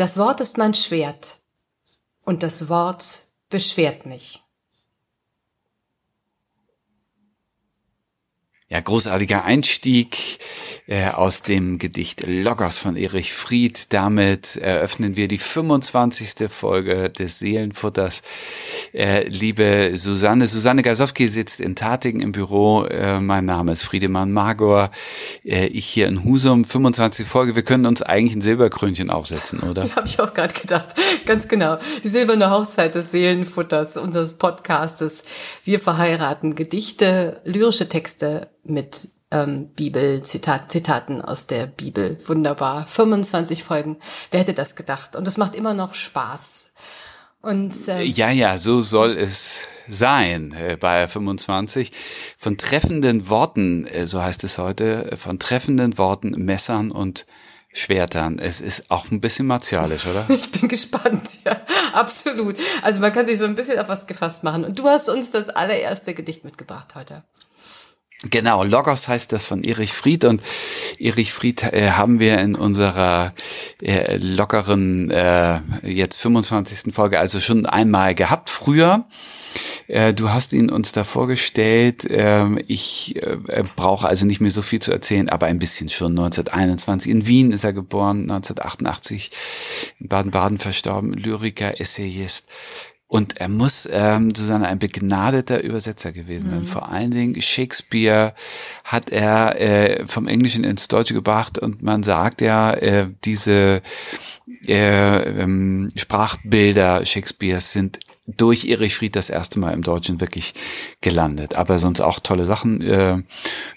Das Wort ist mein Schwert und das Wort beschwert mich. Ja, großartiger Einstieg äh, aus dem Gedicht Loggers von Erich Fried. Damit eröffnen wir die 25. Folge des Seelenfutters. Äh, liebe Susanne, Susanne Gasowski sitzt in Tatingen im Büro. Äh, mein Name ist Friedemann Magor. Äh, ich hier in Husum. 25 Folge. Wir können uns eigentlich ein Silberkrönchen aufsetzen, oder? Ja, habe ich auch gerade gedacht. Ganz genau. Die silberne Hochzeit des Seelenfutters, unseres Podcastes. Wir verheiraten Gedichte, lyrische Texte mit ähm, Bibel, Zitat, Zitaten aus der Bibel. Wunderbar. 25 Folgen. Wer hätte das gedacht? Und es macht immer noch Spaß. Und, äh, ja, ja, so soll es sein äh, bei 25. Von treffenden Worten, äh, so heißt es heute, von treffenden Worten, Messern und Schwertern. Es ist auch ein bisschen martialisch, oder? Ich bin gespannt, ja, absolut. Also man kann sich so ein bisschen auf was gefasst machen. Und du hast uns das allererste Gedicht mitgebracht heute. Genau, Logos heißt das von Erich Fried und Erich Fried äh, haben wir in unserer äh, lockeren äh, jetzt 25. Folge also schon einmal gehabt früher. Äh, du hast ihn uns da vorgestellt. Ähm, ich äh, brauche also nicht mehr so viel zu erzählen, aber ein bisschen schon. 1921 in Wien ist er geboren, 1988 in Baden-Baden verstorben, Lyriker, Essayist. Und er muss ähm, sozusagen ein begnadeter Übersetzer gewesen sein. Mhm. Vor allen Dingen Shakespeare hat er äh, vom Englischen ins Deutsche gebracht und man sagt ja, äh, diese äh, ähm, Sprachbilder Shakespeares sind durch Erich Fried das erste Mal im Deutschen wirklich gelandet. Aber sonst auch tolle Sachen äh,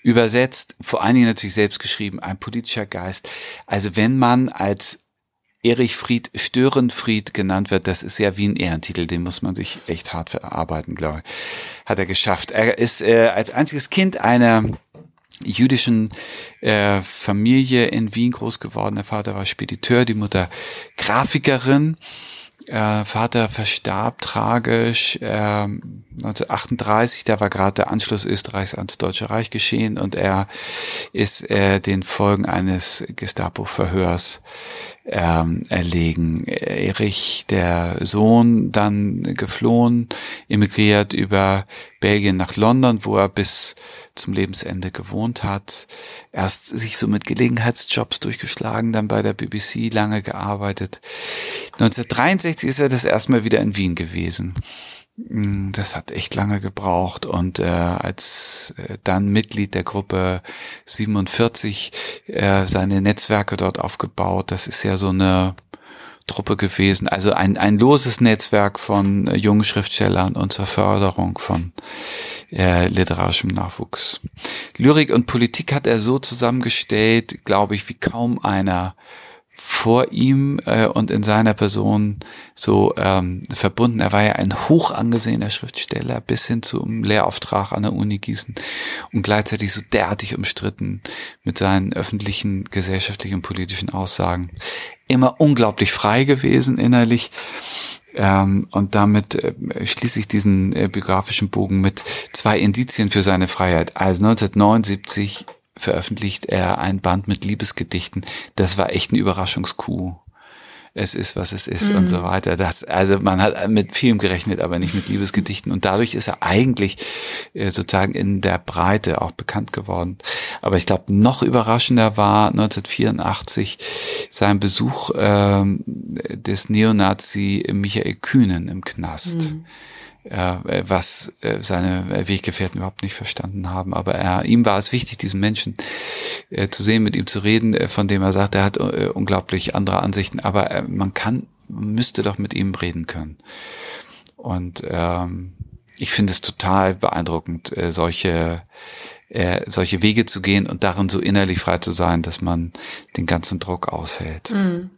übersetzt, vor allen Dingen natürlich selbst geschrieben, ein politischer Geist. Also wenn man als Erich Fried Störenfried genannt wird, das ist ja wie ein Ehrentitel, den muss man sich echt hart verarbeiten, glaube ich. Hat er geschafft. Er ist äh, als einziges Kind einer jüdischen äh, Familie in Wien groß geworden. Der Vater war Spediteur, die Mutter Grafikerin. Äh, Vater verstarb tragisch äh, 1938, da war gerade der Anschluss Österreichs ans Deutsche Reich geschehen und er ist äh, den Folgen eines Gestapo-Verhörs ähm, erlegen. Erich, der Sohn, dann geflohen, emigriert über Belgien nach London, wo er bis zum Lebensende gewohnt hat. Erst sich so mit Gelegenheitsjobs durchgeschlagen, dann bei der BBC lange gearbeitet. 1963 ist er das erste Mal wieder in Wien gewesen. Mm, das hat echt lange gebraucht und äh, als äh, dann Mitglied der Gruppe 47 äh, seine Netzwerke dort aufgebaut. Das ist ja so eine Truppe gewesen, also ein, ein loses Netzwerk von äh, jungen Schriftstellern und zur Förderung von äh, literarischem Nachwuchs. Lyrik und Politik hat er so zusammengestellt, glaube ich, wie kaum einer vor ihm äh, und in seiner Person so ähm, verbunden. Er war ja ein hoch angesehener Schriftsteller bis hin zum Lehrauftrag an der Uni Gießen und gleichzeitig so derartig umstritten mit seinen öffentlichen, gesellschaftlichen, politischen Aussagen. Immer unglaublich frei gewesen innerlich. Ähm, und damit äh, schließe ich diesen äh, biografischen Bogen mit zwei Indizien für seine Freiheit. Also 1979 veröffentlicht er ein Band mit Liebesgedichten. Das war echt ein Überraschungskuh. Es ist, was es ist mhm. und so weiter. Das, also man hat mit vielem gerechnet, aber nicht mit Liebesgedichten. Und dadurch ist er eigentlich äh, sozusagen in der Breite auch bekannt geworden. Aber ich glaube, noch überraschender war 1984 sein Besuch ähm, des Neonazi Michael Kühnen im Knast. Mhm äh, was äh, seine Weggefährten überhaupt nicht verstanden haben. Aber er, ihm war es wichtig, diesen Menschen äh, zu sehen, mit ihm zu reden, äh, von dem er sagt, er hat äh, unglaublich andere Ansichten, aber äh, man kann, müsste doch mit ihm reden können. Und ähm, ich finde es total beeindruckend, äh, solche äh, solche Wege zu gehen und darin so innerlich frei zu sein, dass man den ganzen Druck aushält. Mhm.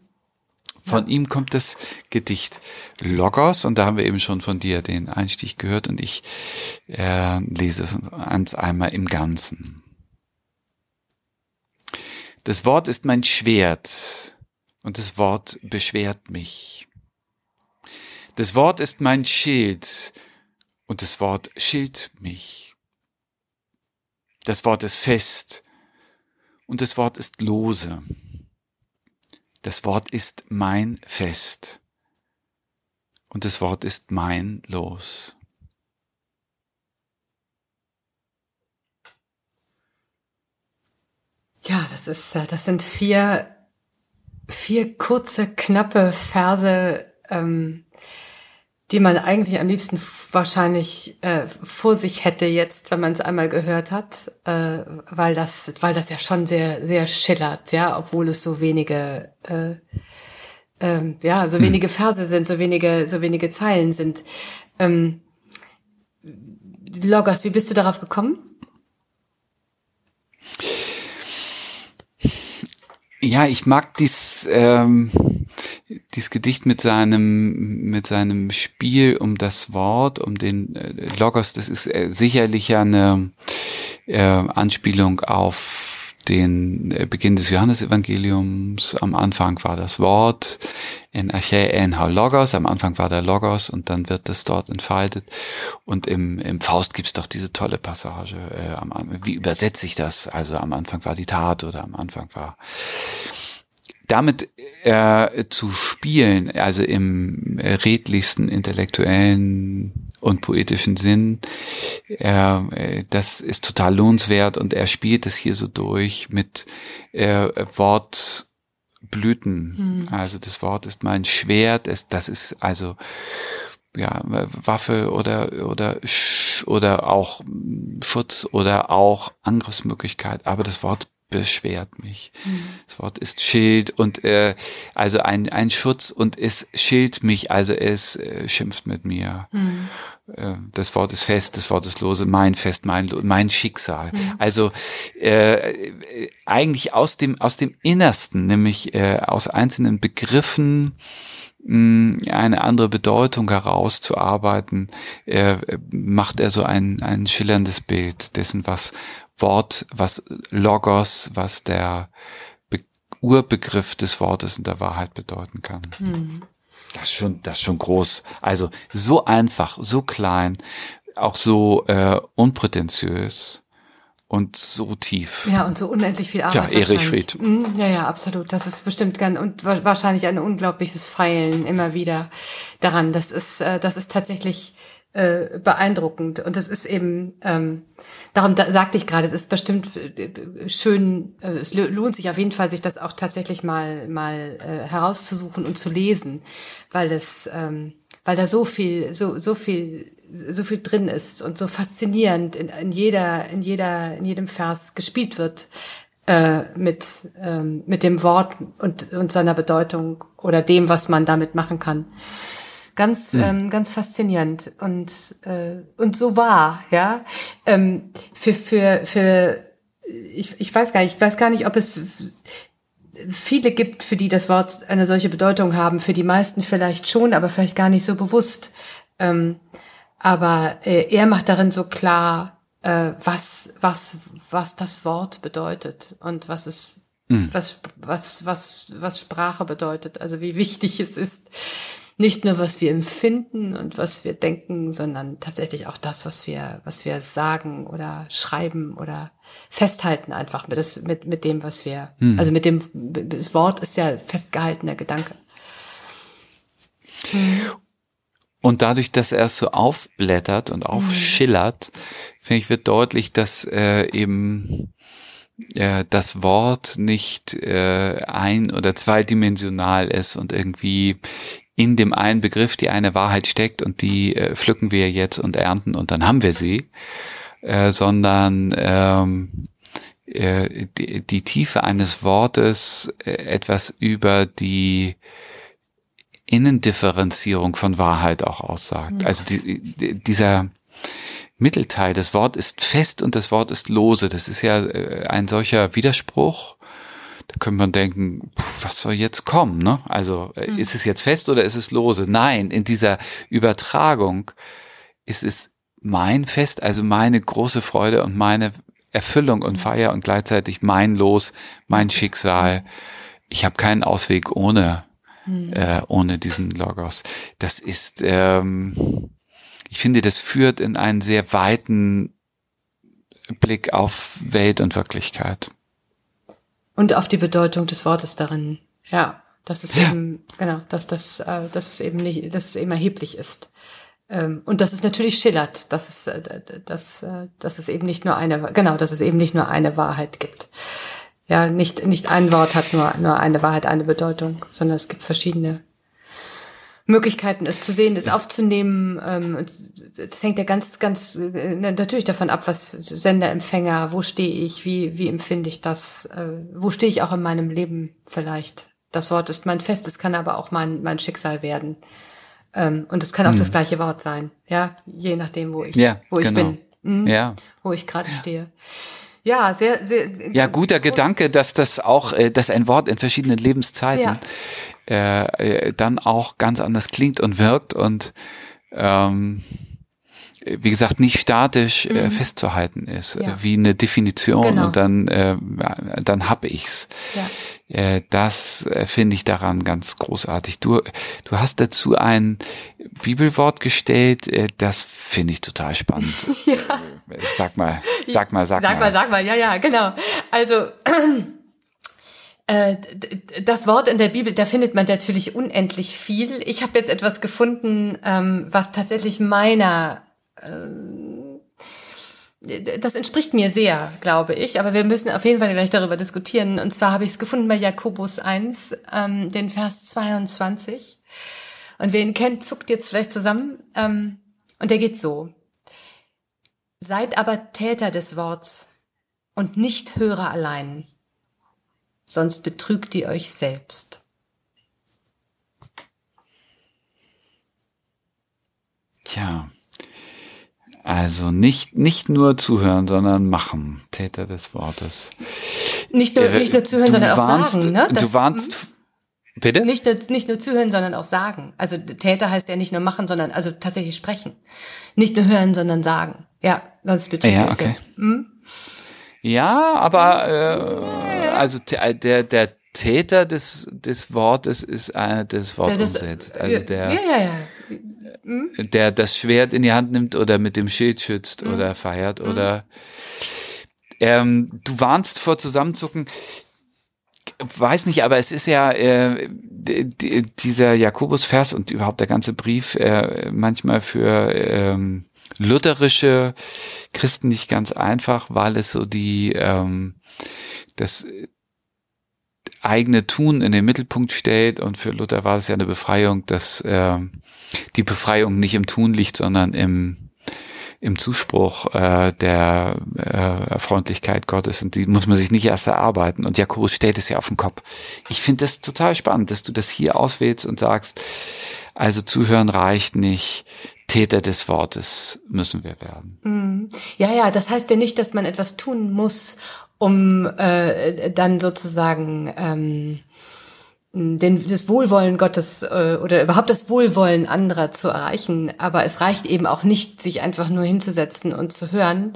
Von ihm kommt das Gedicht Logos und da haben wir eben schon von dir den Einstieg gehört und ich äh, lese es uns einmal im Ganzen. Das Wort ist mein Schwert und das Wort beschwert mich. Das Wort ist mein Schild und das Wort schilt mich. Das Wort ist fest und das Wort ist lose. Das Wort ist mein Fest. Und das Wort ist mein Los. Ja, das ist, äh, das sind vier, vier kurze, knappe Verse, ähm, die man eigentlich am liebsten wahrscheinlich äh, vor sich hätte jetzt, wenn man es einmal gehört hat, äh, weil das, weil das ja schon sehr, sehr schillert, ja, obwohl es so wenige, äh, äh, ja, so wenige Verse sind, so wenige, so wenige Zeilen sind. Ähm, Logos, wie bist du darauf gekommen? Ja, ich mag dies, ähm, dies Gedicht mit seinem, mit seinem Spiel um das Wort, um den äh, Logos. Das ist äh, sicherlich eine äh, Anspielung auf den äh, Beginn des Johannesevangeliums. Am Anfang war das Wort in Archä en Logos. Am Anfang war der Logos und dann wird das dort entfaltet. Und im, im Faust gibt's doch diese tolle Passage. Äh, am, wie übersetze ich das? Also am Anfang war die Tat oder am Anfang war damit äh, zu spielen, also im redlichsten intellektuellen und poetischen Sinn, äh, das ist total lohnenswert und er spielt es hier so durch mit äh, Wortblüten. Mhm. Also das Wort ist mein Schwert, es, das ist also ja Waffe oder oder oder auch Schutz oder auch Angriffsmöglichkeit, aber das Wort beschwert mich. Mhm. Das Wort ist Schild und äh, also ein, ein Schutz und es schilt mich, also es äh, schimpft mit mir. Mhm. Äh, das Wort ist fest, das Wort ist lose, mein Fest, mein, mein Schicksal. Mhm. Also äh, eigentlich aus dem, aus dem Innersten, nämlich äh, aus einzelnen Begriffen, eine andere Bedeutung herauszuarbeiten, äh, macht er so ein, ein schillerndes Bild dessen, was Wort, was Logos, was der Be Urbegriff des Wortes und der Wahrheit bedeuten kann. Mhm. Das ist schon, das ist schon groß. Also so einfach, so klein, auch so äh, unprätentiös und so tief. Ja, und so unendlich viel Arbeit. Ja, Erich Fried. Mhm, ja, ja, absolut. Das ist bestimmt ganz und wahrscheinlich ein unglaubliches Feilen immer wieder daran. Das ist, äh, das ist tatsächlich äh, beeindruckend. Und es ist eben, ähm, darum da, sagte ich gerade, es ist bestimmt äh, schön, äh, es lohnt sich auf jeden Fall, sich das auch tatsächlich mal, mal äh, herauszusuchen und zu lesen, weil das, ähm, weil da so viel, so, so viel, so viel drin ist und so faszinierend in, in jeder, in jeder, in jedem Vers gespielt wird äh, mit, ähm, mit dem Wort und, und seiner Bedeutung oder dem, was man damit machen kann. Ganz, mhm. ähm, ganz faszinierend und, äh, und so wahr, ja. Ähm, für, für, für, ich, ich weiß gar nicht, ich weiß gar nicht, ob es viele gibt, für die das Wort eine solche Bedeutung haben, für die meisten vielleicht schon, aber vielleicht gar nicht so bewusst. Ähm, aber äh, er macht darin so klar, äh, was, was, was das Wort bedeutet und was es, mhm. was, was, was, was Sprache bedeutet, also wie wichtig es ist nicht nur, was wir empfinden und was wir denken, sondern tatsächlich auch das, was wir, was wir sagen oder schreiben oder festhalten einfach mit, das, mit, mit dem, was wir, hm. also mit dem, das Wort ist ja festgehaltener Gedanke. Hm. Und dadurch, dass er es so aufblättert und aufschillert, mhm. finde ich, wird deutlich, dass äh, eben äh, das Wort nicht äh, ein- oder zweidimensional ist und irgendwie in dem einen Begriff die eine Wahrheit steckt und die äh, pflücken wir jetzt und ernten und dann haben wir sie, äh, sondern ähm, äh, die, die Tiefe eines Wortes äh, etwas über die Innendifferenzierung von Wahrheit auch aussagt. Mhm. Also die, die, dieser Mittelteil, das Wort ist fest und das Wort ist lose. Das ist ja äh, ein solcher Widerspruch da könnte man denken, was soll jetzt kommen? Ne? Also mhm. ist es jetzt fest oder ist es lose? Nein, in dieser Übertragung ist es mein Fest, also meine große Freude und meine Erfüllung und hm. Feier und gleichzeitig mein Los, mein Schicksal. Ich habe keinen Ausweg ohne, mhm. äh, ohne diesen Logos. Das ist, ähm, ich finde, das führt in einen sehr weiten Blick auf Welt und Wirklichkeit. Und auf die Bedeutung des Wortes darin. Ja, Dass es ja. eben, genau, dass das, äh, dass es eben nicht, dass es eben erheblich ist. Ähm, und dass es natürlich schillert, dass es, äh, dass, äh, dass es eben nicht nur eine, genau, dass es eben nicht nur eine Wahrheit gibt. Ja, nicht, nicht ein Wort hat nur, nur eine Wahrheit, eine Bedeutung, sondern es gibt verschiedene Möglichkeiten, es zu sehen, es aufzunehmen. Ähm, es hängt ja ganz, ganz äh, natürlich davon ab, was Sender, Empfänger, wo stehe ich, wie, wie empfinde ich das, äh, wo stehe ich auch in meinem Leben vielleicht. Das Wort ist mein Fest, es kann aber auch mein, mein Schicksal werden. Ähm, und es kann auch hm. das gleiche Wort sein, ja, je nachdem, wo ich, ja, wo ich genau. bin, mhm. ja. wo ich gerade ja. stehe. Ja, sehr, sehr. Ja, guter Gedanke, dass das auch, äh, dass ein Wort in verschiedenen Lebenszeiten ja. Äh, äh, dann auch ganz anders klingt und wirkt und ähm, wie gesagt, nicht statisch äh, mhm. äh, festzuhalten ist, ja. wie eine Definition genau. und dann, äh, dann hab ich's. Ja. Äh, das äh, finde ich daran ganz großartig. Du, du hast dazu ein Bibelwort gestellt, äh, das finde ich total spannend. ja. Sag mal, sag mal, sag, sag mal. Sag mal, sag mal, ja, ja, genau. Also äh, das Wort in der Bibel, da findet man natürlich unendlich viel. Ich habe jetzt etwas gefunden, ähm, was tatsächlich meiner äh, das entspricht mir sehr, glaube ich, aber wir müssen auf jeden Fall gleich darüber diskutieren. Und zwar habe ich es gefunden bei Jakobus 1, ähm, den Vers 22. Und wer ihn kennt, zuckt jetzt vielleicht zusammen. Ähm, und der geht so. Seid aber Täter des Worts und nicht Hörer allein sonst betrügt ihr euch selbst. Tja, also nicht, nicht nur zuhören, sondern machen, Täter des Wortes. Nicht nur, äh, nicht nur zuhören, sondern warnst, auch sagen. Ne? Das, du warnst, hm? Bitte? Nicht nur, nicht nur zuhören, sondern auch sagen. Also Täter heißt ja nicht nur machen, sondern also tatsächlich sprechen. Nicht nur hören, sondern sagen. Ja, sonst betrügt ja, okay. selbst. Hm? Ja, aber äh, also äh, der der Täter des des Wortes ist äh, das Wort das, umsetzt. Also der ja, ja, ja. Hm? der das Schwert in die Hand nimmt oder mit dem Schild schützt hm. oder feiert hm. oder ähm, du warnst vor Zusammenzucken. Weiß nicht, aber es ist ja äh, dieser Jakobus-Vers und überhaupt der ganze Brief äh, manchmal für ähm, lutherische Christen nicht ganz einfach, weil es so die ähm, das eigene Tun in den Mittelpunkt stellt und für Luther war es ja eine Befreiung, dass äh, die Befreiung nicht im Tun liegt, sondern im im Zuspruch äh, der äh, Freundlichkeit Gottes und die muss man sich nicht erst erarbeiten. Und Jakobus stellt es ja auf den Kopf. Ich finde das total spannend, dass du das hier auswählst und sagst, also zuhören reicht nicht, Täter des Wortes müssen wir werden. Mhm. Ja, ja, das heißt ja nicht, dass man etwas tun muss, um äh, dann sozusagen ähm, den, das Wohlwollen Gottes äh, oder überhaupt das Wohlwollen anderer zu erreichen. Aber es reicht eben auch nicht, sich einfach nur hinzusetzen und zu hören,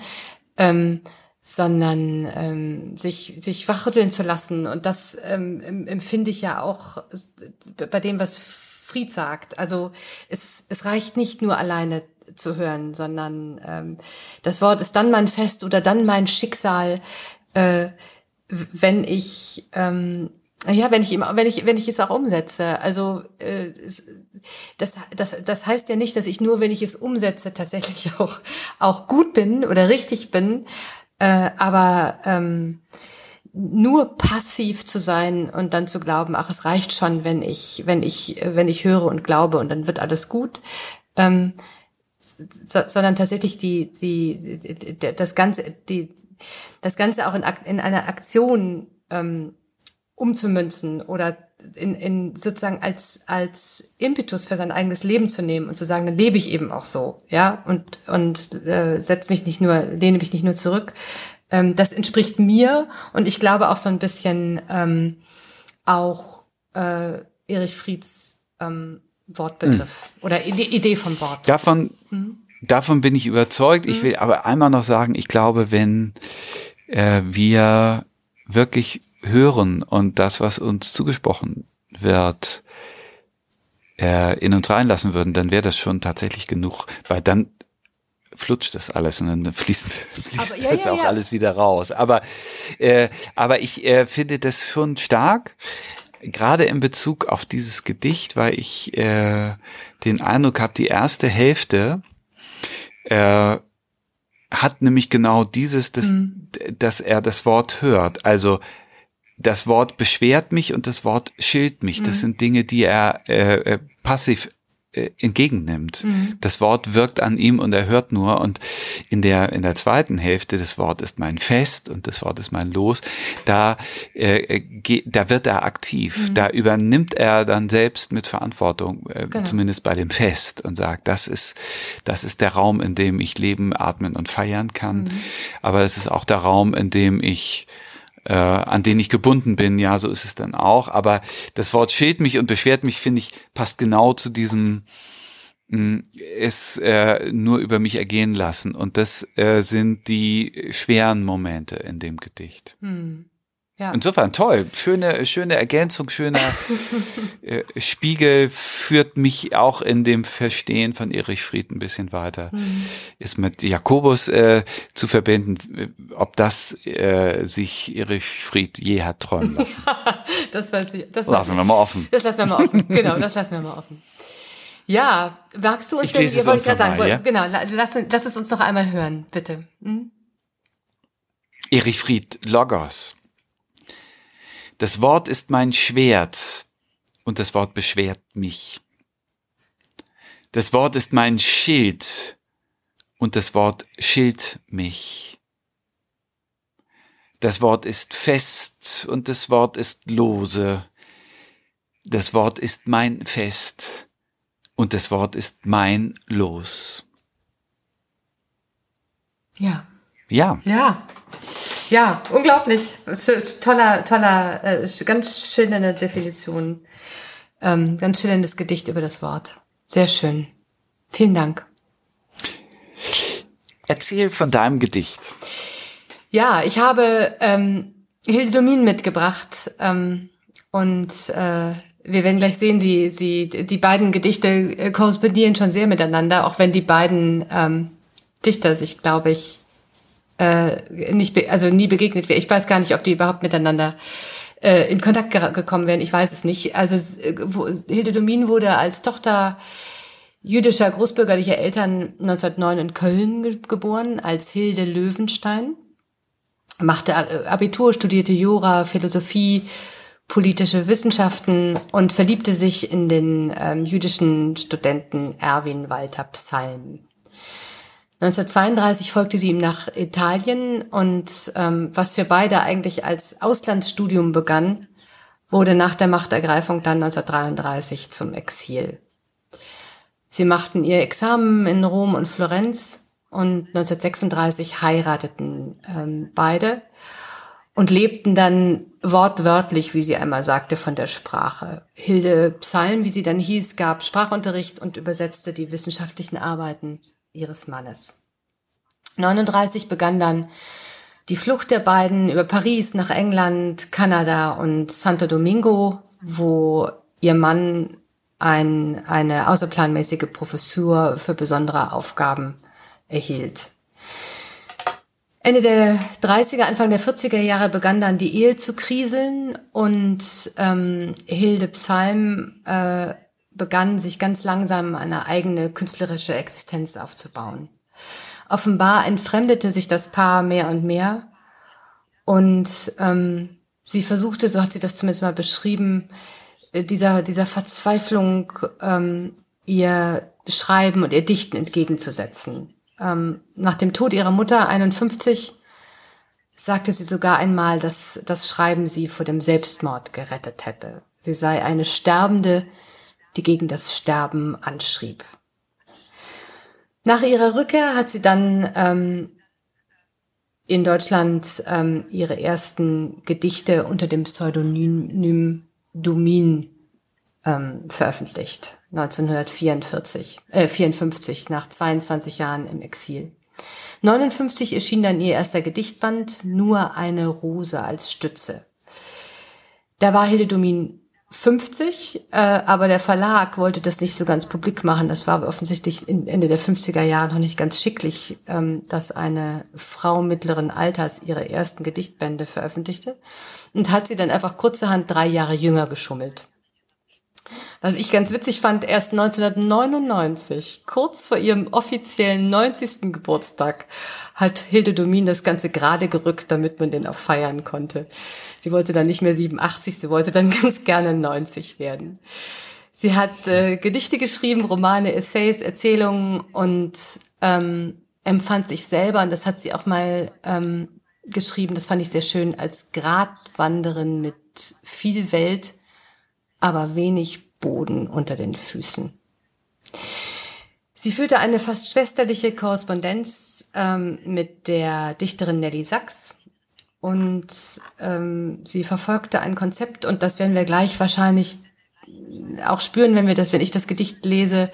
ähm, sondern ähm, sich, sich wachrütteln zu lassen. Und das ähm, empfinde ich ja auch bei dem, was Fried sagt. Also es, es reicht nicht nur alleine zu hören, sondern ähm, das Wort ist dann mein Fest oder dann mein Schicksal, äh, wenn ich ähm, ja, wenn ich wenn ich, wenn ich es auch umsetze. Also äh, das, das, das heißt ja nicht, dass ich nur, wenn ich es umsetze, tatsächlich auch auch gut bin oder richtig bin. Äh, aber ähm, nur passiv zu sein und dann zu glauben, ach, es reicht schon, wenn ich, wenn ich, wenn ich höre und glaube und dann wird alles gut, ähm, so, sondern tatsächlich die, die, das ganze, die, das ganze auch in, in einer Aktion ähm, umzumünzen oder in, in sozusagen als als Impetus für sein eigenes Leben zu nehmen und zu sagen, dann lebe ich eben auch so, ja und und äh, setz mich nicht nur, lehne mich nicht nur zurück, ähm, das entspricht mir und ich glaube auch so ein bisschen ähm, auch äh, Erich Frieds ähm, Wortbegriff mhm. oder Idee, Idee vom Wort. Davon, mhm. Davon bin ich überzeugt. Ich hm? will aber einmal noch sagen, ich glaube, wenn äh, wir wirklich hören und das, was uns zugesprochen wird, äh, in uns reinlassen würden, dann wäre das schon tatsächlich genug, weil dann flutscht das alles und dann fließt, fließt aber, ja, das ja, auch ja. alles wieder raus. Aber, äh, aber ich äh, finde das schon stark. gerade in Bezug auf dieses Gedicht, weil ich äh, den Eindruck habe, die erste Hälfte äh, hat nämlich genau dieses, dass, mhm. dass er das Wort hört. Also das Wort beschwert mich und das Wort schilt mich. Das mhm. sind Dinge, die er äh, äh passiv entgegennimmt. Mhm. Das Wort wirkt an ihm und er hört nur. Und in der, in der zweiten Hälfte, das Wort ist mein Fest und das Wort ist mein Los, da, äh, äh da wird er aktiv. Mhm. Da übernimmt er dann selbst mit Verantwortung, äh, genau. zumindest bei dem Fest und sagt, das ist, das ist der Raum, in dem ich leben, atmen und feiern kann. Mhm. Aber es ist auch der Raum, in dem ich äh, an den ich gebunden bin. Ja, so ist es dann auch. Aber das Wort schilt mich und beschwert mich, finde ich, passt genau zu diesem mm, es äh, nur über mich ergehen lassen. Und das äh, sind die schweren Momente in dem Gedicht. Hm. Ja. Insofern toll, schöne, schöne Ergänzung, schöner äh, Spiegel führt mich auch in dem Verstehen von Erich Fried ein bisschen weiter. Mhm. Ist mit Jakobus äh, zu verbinden, ob das äh, sich Erich Fried je hat träumen lassen. das weiß ich. Das lassen wir mal offen. Das lassen wir mal offen. Genau, das lassen wir mal offen. Ja, magst du uns ich denn, lese wollt ja sagen, mal, ja? genau, lass, lass es uns noch einmal hören, bitte. Hm? Erich Fried, Logos. Das Wort ist mein Schwert und das Wort beschwert mich. Das Wort ist mein Schild und das Wort schilt mich. Das Wort ist fest und das Wort ist lose. Das Wort ist mein Fest und das Wort ist mein Los. Ja. Ja. Ja. Ja, unglaublich. Toller, toller, äh, ganz schillernde Definition. Ähm, ganz schillerndes Gedicht über das Wort. Sehr schön. Vielen Dank. Erzähl von deinem Gedicht. Ja, ich habe ähm, Hilde Domin mitgebracht ähm, und äh, wir werden gleich sehen, sie, sie, die beiden Gedichte äh, korrespondieren schon sehr miteinander, auch wenn die beiden ähm, Dichter sich, glaube ich, äh, nicht, also nie begegnet wäre. Ich weiß gar nicht, ob die überhaupt miteinander äh, in Kontakt gekommen wären. Ich weiß es nicht. Also Hilde Domin wurde als Tochter jüdischer großbürgerlicher Eltern 1909 in Köln ge geboren, als Hilde Löwenstein. Machte äh, Abitur, studierte Jura, Philosophie, politische Wissenschaften und verliebte sich in den ähm, jüdischen Studenten Erwin Walter Psalm. 1932 folgte sie ihm nach Italien und ähm, was für beide eigentlich als Auslandsstudium begann, wurde nach der Machtergreifung dann 1933 zum Exil. Sie machten ihr Examen in Rom und Florenz und 1936 heirateten ähm, beide und lebten dann wortwörtlich, wie sie einmal sagte, von der Sprache. Hilde Psalm, wie sie dann hieß, gab Sprachunterricht und übersetzte die wissenschaftlichen Arbeiten ihres Mannes. 39 begann dann die Flucht der beiden über Paris nach England, Kanada und Santo Domingo, wo ihr Mann ein, eine außerplanmäßige Professur für besondere Aufgaben erhielt. Ende der 30er, Anfang der 40er Jahre begann dann die Ehe zu kriseln und ähm, Hilde Psalm äh, begann sich ganz langsam eine eigene künstlerische Existenz aufzubauen. Offenbar entfremdete sich das Paar mehr und mehr und ähm, sie versuchte, so hat sie das zumindest mal beschrieben, äh, dieser, dieser Verzweiflung ähm, ihr Schreiben und ihr Dichten entgegenzusetzen. Ähm, nach dem Tod ihrer Mutter, 51, sagte sie sogar einmal, dass das Schreiben sie vor dem Selbstmord gerettet hätte. Sie sei eine Sterbende, die gegen das Sterben anschrieb. Nach ihrer Rückkehr hat sie dann ähm, in Deutschland ähm, ihre ersten Gedichte unter dem Pseudonym Dumin ähm, veröffentlicht. 1944, äh, 54, nach 22 Jahren im Exil. 59 erschien dann ihr erster Gedichtband, Nur eine Rose als Stütze. Da war Hilde Domin 50, äh, aber der Verlag wollte das nicht so ganz publik machen. Das war offensichtlich Ende der 50er Jahre noch nicht ganz schicklich, ähm, dass eine Frau mittleren Alters ihre ersten Gedichtbände veröffentlichte und hat sie dann einfach kurzerhand drei Jahre jünger geschummelt. Was ich ganz witzig fand, erst 1999, kurz vor ihrem offiziellen 90. Geburtstag, hat Hilde Domin das Ganze gerade gerückt, damit man den auch feiern konnte. Sie wollte dann nicht mehr 87, sie wollte dann ganz gerne 90 werden. Sie hat äh, Gedichte geschrieben, Romane, Essays, Erzählungen und ähm, empfand sich selber, und das hat sie auch mal ähm, geschrieben, das fand ich sehr schön, als Gratwanderin mit viel Welt, aber wenig Boden unter den Füßen. Sie führte eine fast schwesterliche Korrespondenz ähm, mit der Dichterin Nelly Sachs und ähm, sie verfolgte ein Konzept und das werden wir gleich wahrscheinlich auch spüren, wenn wir das, wenn ich das Gedicht lese,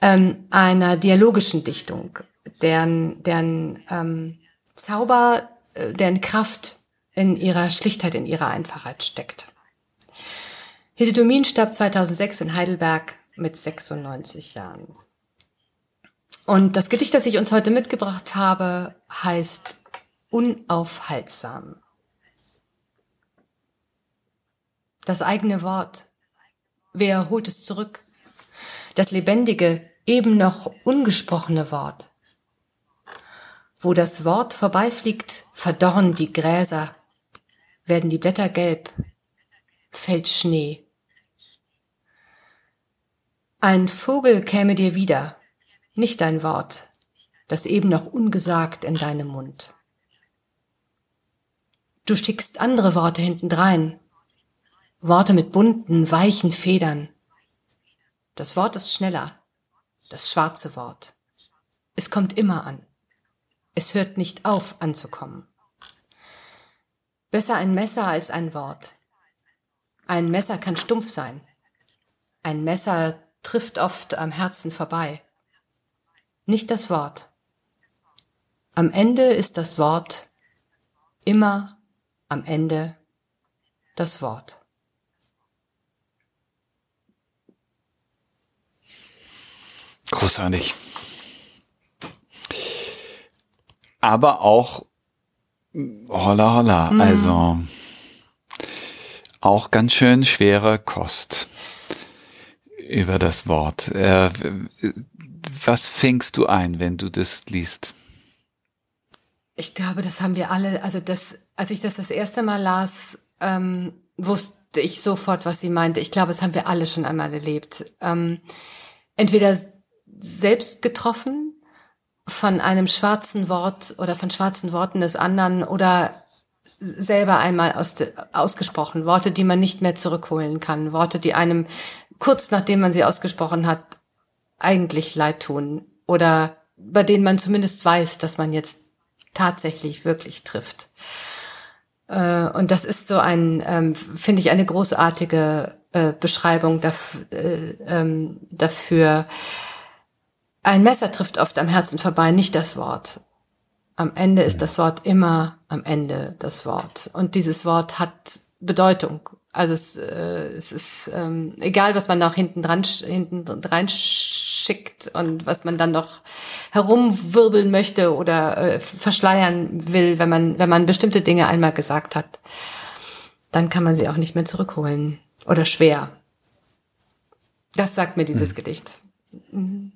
ähm, einer dialogischen Dichtung, deren, deren ähm, Zauber, äh, deren Kraft in ihrer Schlichtheit, in ihrer Einfachheit steckt. Hilde starb 2006 in Heidelberg mit 96 Jahren. Und das Gedicht, das ich uns heute mitgebracht habe, heißt Unaufhaltsam. Das eigene Wort. Wer holt es zurück? Das lebendige, eben noch ungesprochene Wort. Wo das Wort vorbeifliegt, verdorren die Gräser, werden die Blätter gelb, fällt Schnee. Ein Vogel käme dir wieder, nicht dein Wort, das eben noch ungesagt in deinem Mund. Du schickst andere Worte hintendrein, Worte mit bunten, weichen Federn. Das Wort ist schneller, das schwarze Wort. Es kommt immer an. Es hört nicht auf anzukommen. Besser ein Messer als ein Wort. Ein Messer kann stumpf sein. Ein Messer trifft oft am Herzen vorbei. Nicht das Wort. Am Ende ist das Wort immer am Ende das Wort. Großartig. Aber auch holla holla, mhm. also auch ganz schön schwere Kost über das Wort. Äh, was fängst du ein, wenn du das liest? Ich glaube, das haben wir alle. Also das, als ich das das erste Mal las, ähm, wusste ich sofort, was sie meinte. Ich glaube, das haben wir alle schon einmal erlebt. Ähm, entweder selbst getroffen von einem schwarzen Wort oder von schwarzen Worten des anderen oder selber einmal aus, ausgesprochen. Worte, die man nicht mehr zurückholen kann. Worte, die einem kurz nachdem man sie ausgesprochen hat, eigentlich leid tun oder bei denen man zumindest weiß, dass man jetzt tatsächlich wirklich trifft. Äh, und das ist so ein, ähm, finde ich, eine großartige äh, Beschreibung äh, ähm, dafür. Ein Messer trifft oft am Herzen vorbei, nicht das Wort. Am Ende ist das Wort immer am Ende das Wort. Und dieses Wort hat Bedeutung also es, äh, es ist ähm, egal, was man noch hinten dran hinten dran schickt und was man dann noch herumwirbeln möchte oder äh, verschleiern will, wenn man wenn man bestimmte Dinge einmal gesagt hat, dann kann man sie auch nicht mehr zurückholen oder schwer. Das sagt mir dieses hm. Gedicht. Mhm.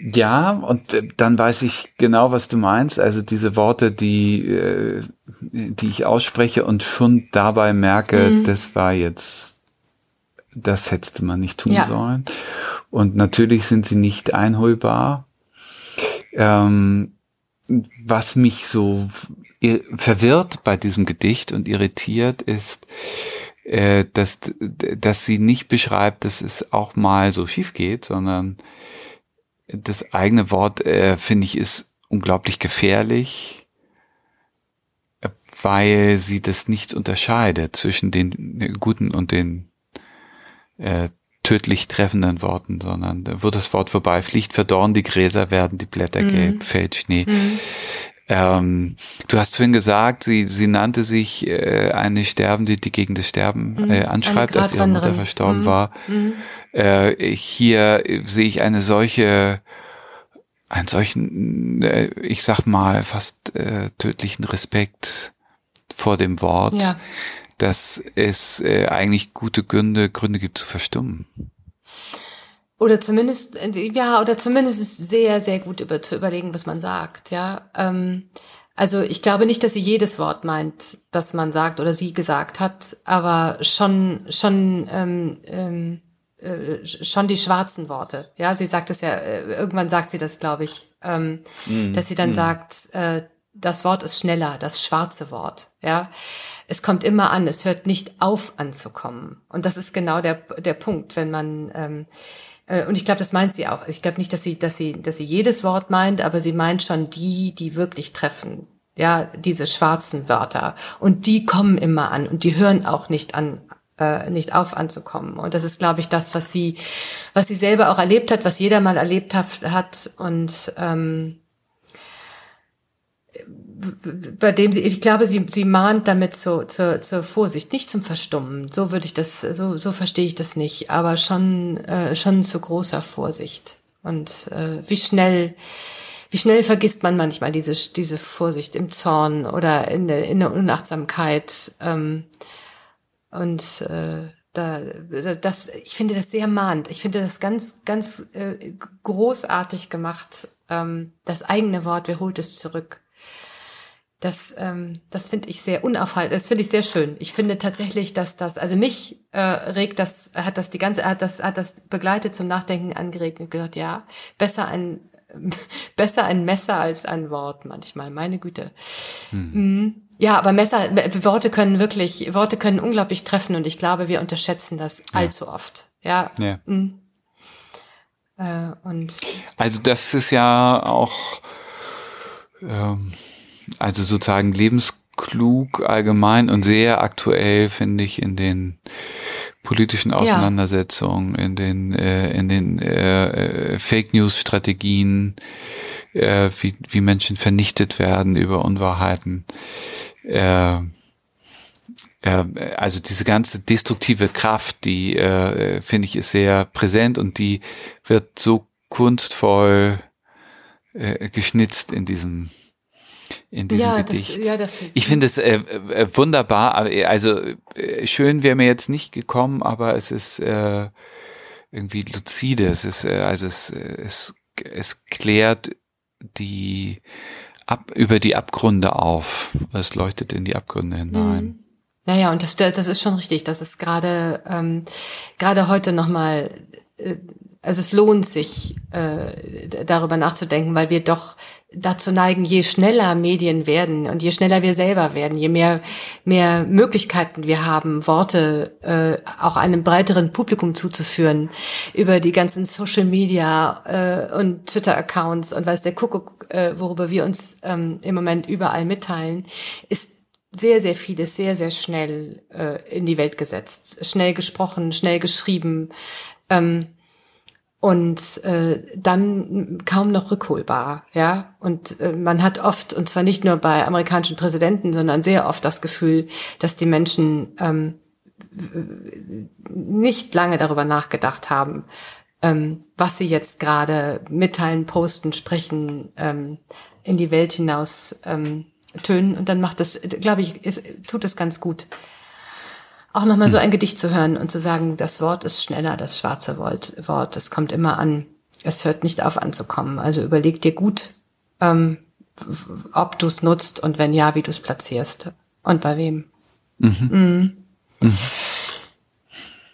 Ja, und äh, dann weiß ich genau, was du meinst. Also diese Worte, die, äh, die ich ausspreche und schon dabei merke, mhm. das war jetzt, das hättest man nicht tun ja. sollen. Und natürlich sind sie nicht einholbar. Ähm, was mich so verwirrt bei diesem Gedicht und irritiert ist, äh, dass, dass sie nicht beschreibt, dass es auch mal so schief geht, sondern das eigene Wort, äh, finde ich, ist unglaublich gefährlich, weil sie das nicht unterscheidet zwischen den äh, guten und den äh, tödlich treffenden Worten, sondern wo das Wort vorbeifliegt, verdorren die Gräser, werden die Blätter mhm. gelb, fällt Schnee. Mhm. Ähm, du hast vorhin gesagt, sie, sie nannte sich äh, eine Sterbende, die gegen das Sterben mhm. äh, anschreibt, als ihre Mutter verstorben mhm. war. Mhm. Äh, hier sehe ich eine solche, einen solchen, äh, ich sag mal, fast äh, tödlichen Respekt vor dem Wort, ja. dass es äh, eigentlich gute Gründe, Gründe gibt zu verstummen. Oder zumindest, ja, oder zumindest ist sehr, sehr gut über, zu überlegen, was man sagt, ja. Ähm, also ich glaube nicht, dass sie jedes Wort meint, das man sagt oder sie gesagt hat, aber schon, schon, ähm, ähm, äh, schon die schwarzen Worte. Ja, sie sagt es ja, äh, irgendwann sagt sie das, glaube ich, ähm, mm, dass sie dann mm. sagt, äh, das Wort ist schneller, das schwarze Wort, ja. Es kommt immer an, es hört nicht auf anzukommen. Und das ist genau der, der Punkt, wenn man, ähm, äh, und ich glaube, das meint sie auch. Ich glaube nicht, dass sie, dass sie, dass sie jedes Wort meint, aber sie meint schon die, die wirklich treffen. Ja, diese schwarzen Wörter. Und die kommen immer an und die hören auch nicht an, äh, nicht auf anzukommen. Und das ist, glaube ich, das, was sie, was sie selber auch erlebt hat, was jeder mal erlebt hat, hat und ähm, bei dem sie, ich glaube, sie, sie mahnt damit zur, zur, zur Vorsicht, nicht zum Verstummen. So würde ich das, so, so verstehe ich das nicht, aber schon, äh, schon zu großer Vorsicht. Und äh, wie schnell, wie schnell vergisst man manchmal diese, diese Vorsicht im Zorn oder in der, in der Unachtsamkeit. Ähm, und äh, da, das, ich finde das sehr mahnt. Ich finde das ganz, ganz äh, großartig gemacht. Ähm, das eigene Wort, wer holt es zurück? Das, ähm, das finde ich sehr unaufhaltend. Das finde ich sehr schön. Ich finde tatsächlich, dass das, also mich äh, regt das, hat das die ganze, hat das, hat das begleitet zum Nachdenken angeregt und gesagt, ja, besser ein, besser ein Messer als ein Wort manchmal. Meine Güte. Hm. Mhm. Ja, aber Messer, Worte können wirklich, Worte können unglaublich treffen und ich glaube, wir unterschätzen das ja. allzu oft. Ja. ja. Mhm. Äh, und also das ist ja auch ähm, also sozusagen lebensklug allgemein und sehr aktuell, finde ich, in den politischen Auseinandersetzungen, ja. in den, äh, in den äh, äh, Fake News Strategien, äh, wie, wie Menschen vernichtet werden über Unwahrheiten. Äh, äh, also diese ganze destruktive Kraft, die äh, finde ich ist sehr präsent und die wird so kunstvoll äh, geschnitzt in diesem in diesem ja, Gedicht. Das, ja, das ich finde es äh, äh, wunderbar. Äh, also äh, schön wäre mir jetzt nicht gekommen, aber es ist äh, irgendwie lucide. Es ist äh, also es, es es klärt die ab über die Abgründe auf. Es leuchtet in die Abgründe hinein. Mhm. Naja, und das, das ist schon richtig. Das ist gerade ähm, gerade heute nochmal äh, also es lohnt sich, äh, darüber nachzudenken, weil wir doch dazu neigen, je schneller Medien werden und je schneller wir selber werden, je mehr, mehr Möglichkeiten wir haben, Worte äh, auch einem breiteren Publikum zuzuführen, über die ganzen Social Media äh, und Twitter-Accounts und weiß der Kuckuck, äh, worüber wir uns ähm, im Moment überall mitteilen, ist sehr, sehr vieles sehr, sehr schnell äh, in die Welt gesetzt. Schnell gesprochen, schnell geschrieben. Ähm, und äh, dann kaum noch rückholbar, ja. Und äh, man hat oft, und zwar nicht nur bei amerikanischen Präsidenten, sondern sehr oft das Gefühl, dass die Menschen ähm, nicht lange darüber nachgedacht haben, ähm, was sie jetzt gerade mitteilen, posten, sprechen, ähm, in die Welt hinaus ähm, tönen. Und dann macht das, glaube ich, ist, tut es ganz gut, auch nochmal so hm. ein Gedicht zu hören und zu sagen, das Wort ist schneller, das schwarze Wort, es kommt immer an, es hört nicht auf anzukommen. Also überleg dir gut, ähm, ob du es nutzt und wenn ja, wie du es platzierst und bei wem. Mhm. Mhm. Mhm.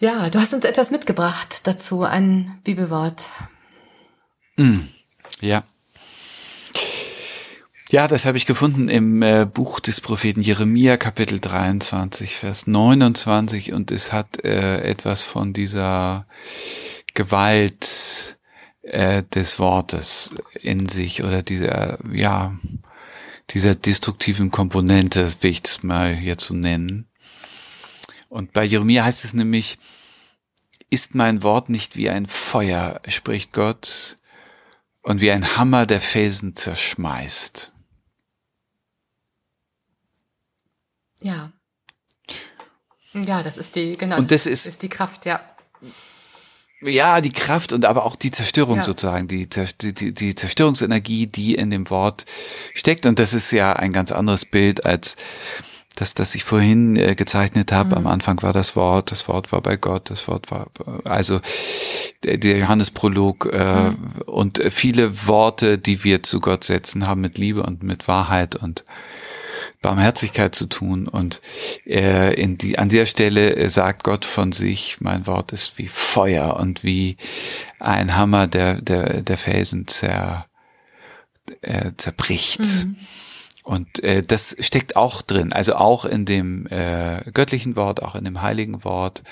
Ja, du hast uns etwas mitgebracht dazu, ein Bibelwort. Mhm. Ja. Ja, das habe ich gefunden im äh, Buch des Propheten Jeremia, Kapitel 23, Vers 29, und es hat äh, etwas von dieser Gewalt äh, des Wortes in sich oder dieser, ja, dieser destruktiven Komponente, will ich das mal hier zu nennen. Und bei Jeremia heißt es nämlich, ist mein Wort nicht wie ein Feuer, spricht Gott, und wie ein Hammer der Felsen zerschmeißt. Ja. Ja, das ist die, genau. Und das ist- ist die Kraft, ja. Ja, die Kraft und aber auch die Zerstörung Ja. sozusagen, die, die, die, Zerstörungsenergie, die in dem Wort steckt. Und das ist ja ein ganz anderes Bild als das, das ich vorhin äh, gezeichnet habe. Am Anfang war das Wort, das Wort war bei Gott, das Wort war, also der, Johannesprolog äh, und viele Worte, die wir zu Gott setzen, haben mit Liebe und mit Wahrheit und Barmherzigkeit zu tun. Und äh, in die, an der Stelle äh, sagt Gott von sich, mein Wort ist wie Feuer und wie ein Hammer, der, der, der Felsen zer, äh, zerbricht. Und äh, das steckt auch drin, also auch in dem äh, göttlichen Wort, auch in dem heiligen Wort,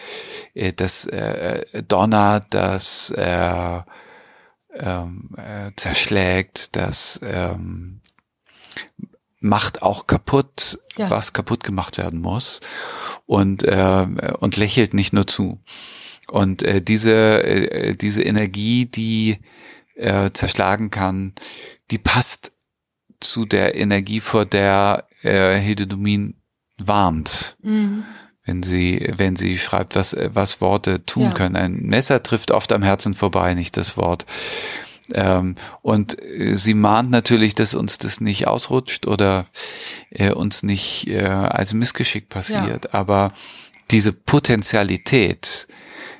äh, das äh, donnert, das äh, ähm, äh, zerschlägt, das ähm, macht auch kaputt, Ja. was kaputt gemacht werden muss und äh, und lächelt nicht nur zu. Und äh, diese äh, diese Energie, die äh, zerschlagen kann, die passt zu der Energie, vor der äh, Hilde Domin warnt. Wenn sie, wenn sie schreibt, was, was Worte tun Ja. können. Ein Messer trifft oft am Herzen vorbei, nicht das Wort. Ähm, und äh, sie mahnt natürlich, dass uns das nicht ausrutscht oder äh, uns nicht äh, als Missgeschick passiert. Aber diese Potentialität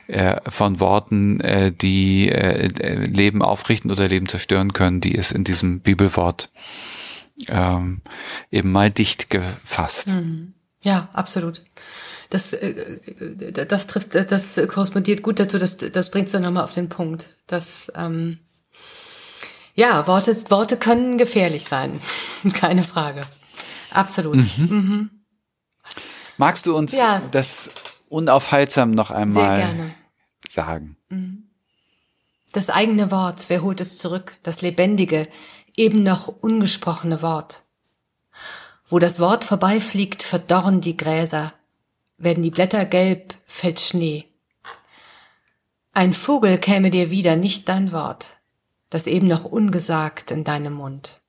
äh, von Worten, äh, die äh, Leben aufrichten oder Leben zerstören können, die ist in diesem Bibelwort ähm, eben mal dicht gefasst. Ja, absolut. Das, das trifft, das korrespondiert gut dazu, das, das bringst du nochmal auf den Punkt. Dass, ähm, ja, Worte, Worte können gefährlich sein. Keine Frage. Absolut. Magst du uns Ja. das unaufhaltsam noch einmal sagen? Das eigene Wort, wer holt es zurück? Das lebendige, eben noch ungesprochene Wort. Wo das Wort vorbeifliegt, verdorren die Gräser, werden die Blätter gelb, fällt Schnee. Ein Vogel käme dir wieder, nicht dein Wort, das eben noch ungesagt in deinem Mund.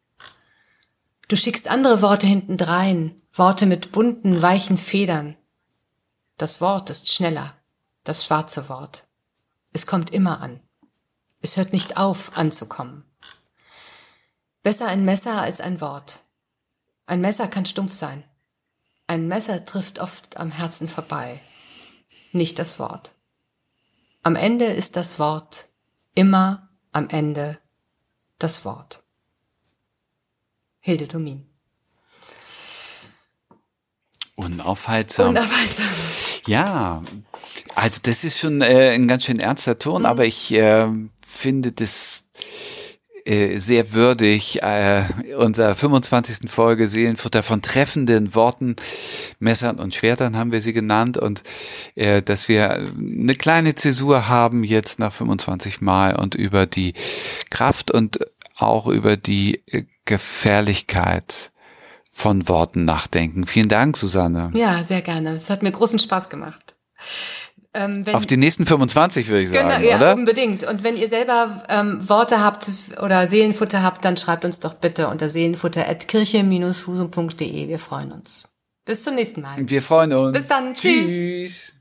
Du schickst andere Worte hintendrein, Worte mit bunten, weichen Federn. Das Wort ist schneller, das schwarze Wort. Es kommt immer an. Es hört nicht auf anzukommen. Besser ein Messer als ein Wort. Ein Messer kann stumpf sein. Ein Messer trifft oft am Herzen vorbei. Nicht das Wort. Am Ende ist das Wort immer am Ende das Wort. Hilde Domin. Unaufhaltsam. Unaufhaltsam. Ja, also das ist schon äh, ein ganz schön ernster Ton, aber ich äh, finde das sehr würdig. Äh, unserer 25. Folge Seelenfutter von treffenden Worten, Messern und Schwertern haben wir sie genannt und äh, dass wir eine kleine Zäsur haben jetzt nach 25 Mal und über die Kraft und auch über die äh, Gefährlichkeit von Worten nachdenken. Vielen Dank, Susanne. Ja, sehr gerne. Es hat mir großen Spaß gemacht. Ähm, wenn, Auf die nächsten 25 würde ich sagen, Genau, ja, oder? unbedingt. Und wenn ihr selber ähm, Worte habt oder Seelenfutter habt, dann schreibt uns doch bitte unter seelenfutter.kirche-husum.de. Wir freuen uns. Bis zum nächsten Mal. Wir freuen uns. Bis dann. Tschüss. Tschüss.